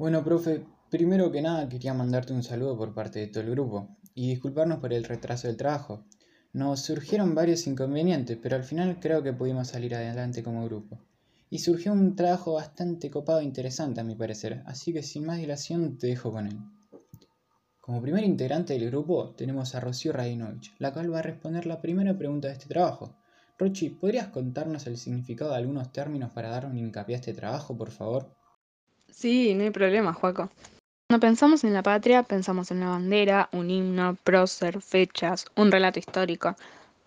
Bueno, profe, primero que nada quería mandarte un saludo por parte de todo el grupo y disculparnos por el retraso del trabajo. Nos surgieron varios inconvenientes, pero al final creo que pudimos salir adelante como grupo. Y surgió un trabajo bastante copado e interesante a mi parecer, así que sin más dilación te dejo con él. Como primer integrante del grupo tenemos a Rocío Radinovich, la cual va a responder la primera pregunta de este trabajo. Rochi, ¿podrías contarnos el significado de algunos términos para dar un hincapié a este trabajo, por favor? Sí, no hay problema, Juaco. Cuando pensamos en la patria, pensamos en una bandera, un himno, prócer, fechas, un relato histórico.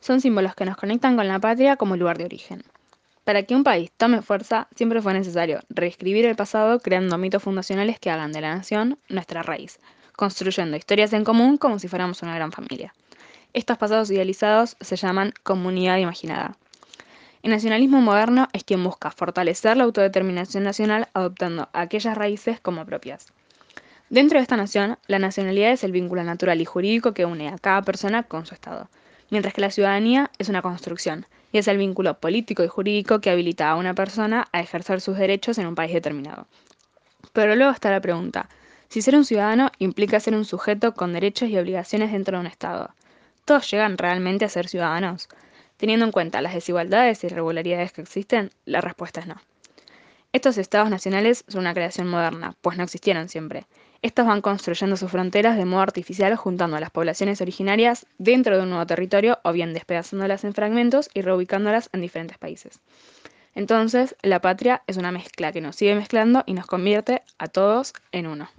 Son símbolos que nos conectan con la patria como lugar de origen. Para que un país tome fuerza, siempre fue necesario reescribir el pasado creando mitos fundacionales que hagan de la nación nuestra raíz, construyendo historias en común como si fuéramos una gran familia. Estos pasados idealizados se llaman comunidad imaginada. El nacionalismo moderno es quien busca fortalecer la autodeterminación nacional adoptando aquellas raíces como propias. Dentro de esta nación, la nacionalidad es el vínculo natural y jurídico que une a cada persona con su Estado, mientras que la ciudadanía es una construcción y es el vínculo político y jurídico que habilita a una persona a ejercer sus derechos en un país determinado. Pero luego está la pregunta, si ser un ciudadano implica ser un sujeto con derechos y obligaciones dentro de un Estado, ¿todos llegan realmente a ser ciudadanos? Teniendo en cuenta las desigualdades y irregularidades que existen, la respuesta es no. Estos estados nacionales son una creación moderna, pues no existieron siempre. Estos van construyendo sus fronteras de modo artificial juntando a las poblaciones originarias dentro de un nuevo territorio o bien despedazándolas en fragmentos y reubicándolas en diferentes países. Entonces, la patria es una mezcla que nos sigue mezclando y nos convierte a todos en uno.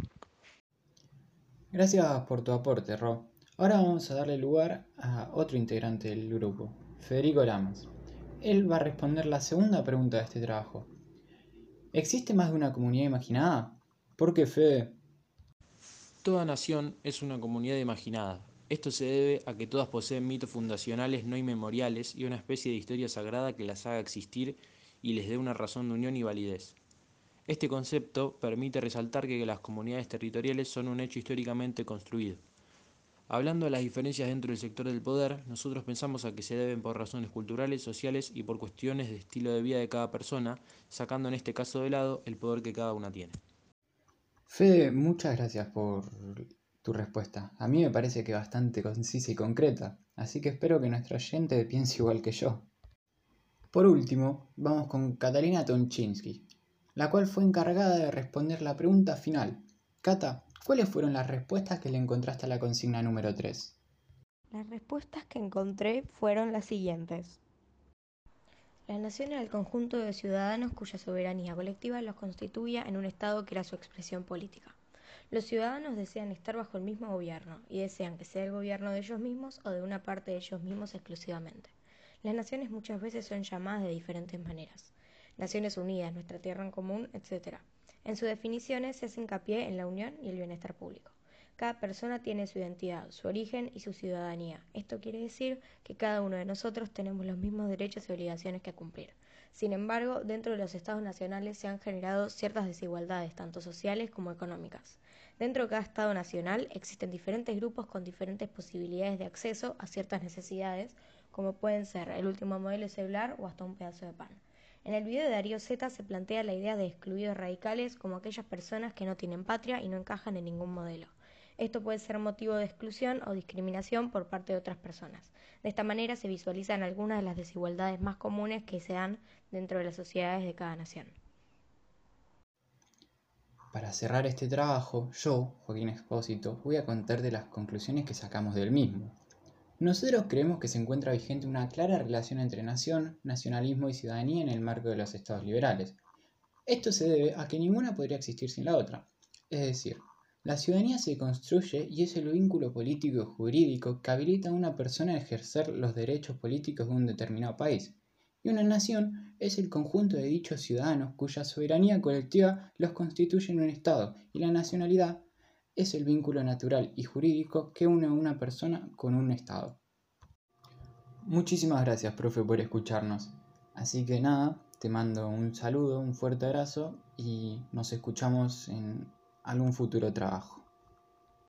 Gracias por tu aporte, Ro. Ahora vamos a darle lugar a otro integrante del grupo, Federico Lamas. Él va a responder la segunda pregunta de este trabajo. ¿Existe más de una comunidad imaginada? ¿Por qué, Fede? Toda nación es una comunidad imaginada. Esto se debe a que todas poseen mitos fundacionales no inmemoriales y una especie de historia sagrada que las haga existir y les dé una razón de unión y validez. Este concepto permite resaltar que las comunidades territoriales son un hecho históricamente construido. Hablando de las diferencias dentro del sector del poder, nosotros pensamos a que se deben por razones culturales, sociales y por cuestiones de estilo de vida de cada persona, sacando en este caso de lado el poder que cada una tiene. Fede, muchas gracias por tu respuesta. A mí me parece que bastante concisa y concreta, así que espero que nuestro oyente piense igual que yo. Por último, vamos con Catalina Tonchinsky, la cual fue encargada de responder la pregunta final. Cata, ¿Cuáles fueron las respuestas que le encontraste a la consigna número 3? Las respuestas que encontré fueron las siguientes. La nación era el conjunto de ciudadanos cuya soberanía colectiva los constituía en un Estado que era su expresión política. Los ciudadanos desean estar bajo el mismo gobierno y desean que sea el gobierno de ellos mismos o de una parte de ellos mismos exclusivamente. Las naciones muchas veces son llamadas de diferentes maneras. Naciones Unidas, nuestra tierra en común, etc. En sus definiciones se hace hincapié en la unión y el bienestar público. Cada persona tiene su identidad, su origen y su ciudadanía. Esto quiere decir que cada uno de nosotros tenemos los mismos derechos y obligaciones que cumplir. Sin embargo, dentro de los estados nacionales se han generado ciertas desigualdades, tanto sociales como económicas. Dentro de cada estado nacional existen diferentes grupos con diferentes posibilidades de acceso a ciertas necesidades, como pueden ser el último modelo de celular o hasta un pedazo de pan. En el video de Darío Z se plantea la idea de excluidos radicales como aquellas personas que no tienen patria y no encajan en ningún modelo. Esto puede ser motivo de exclusión o discriminación por parte de otras personas. De esta manera se visualizan algunas de las desigualdades más comunes que se dan dentro de las sociedades de cada nación. Para cerrar este trabajo, yo, Joaquín Expósito, voy a contarte las conclusiones que sacamos del mismo. Nosotros creemos que se encuentra vigente una clara relación entre nación, nacionalismo y ciudadanía en el marco de los estados liberales. Esto se debe a que ninguna podría existir sin la otra. Es decir, la ciudadanía se construye y es el vínculo político y jurídico que habilita a una persona a ejercer los derechos políticos de un determinado país. Y una nación es el conjunto de dichos ciudadanos cuya soberanía colectiva los constituye en un Estado, y la nacionalidad es el vínculo natural y jurídico que une a una persona con un Estado. Muchísimas gracias, profe, por escucharnos. Así que nada, te mando un saludo, un fuerte abrazo y nos escuchamos en algún futuro trabajo.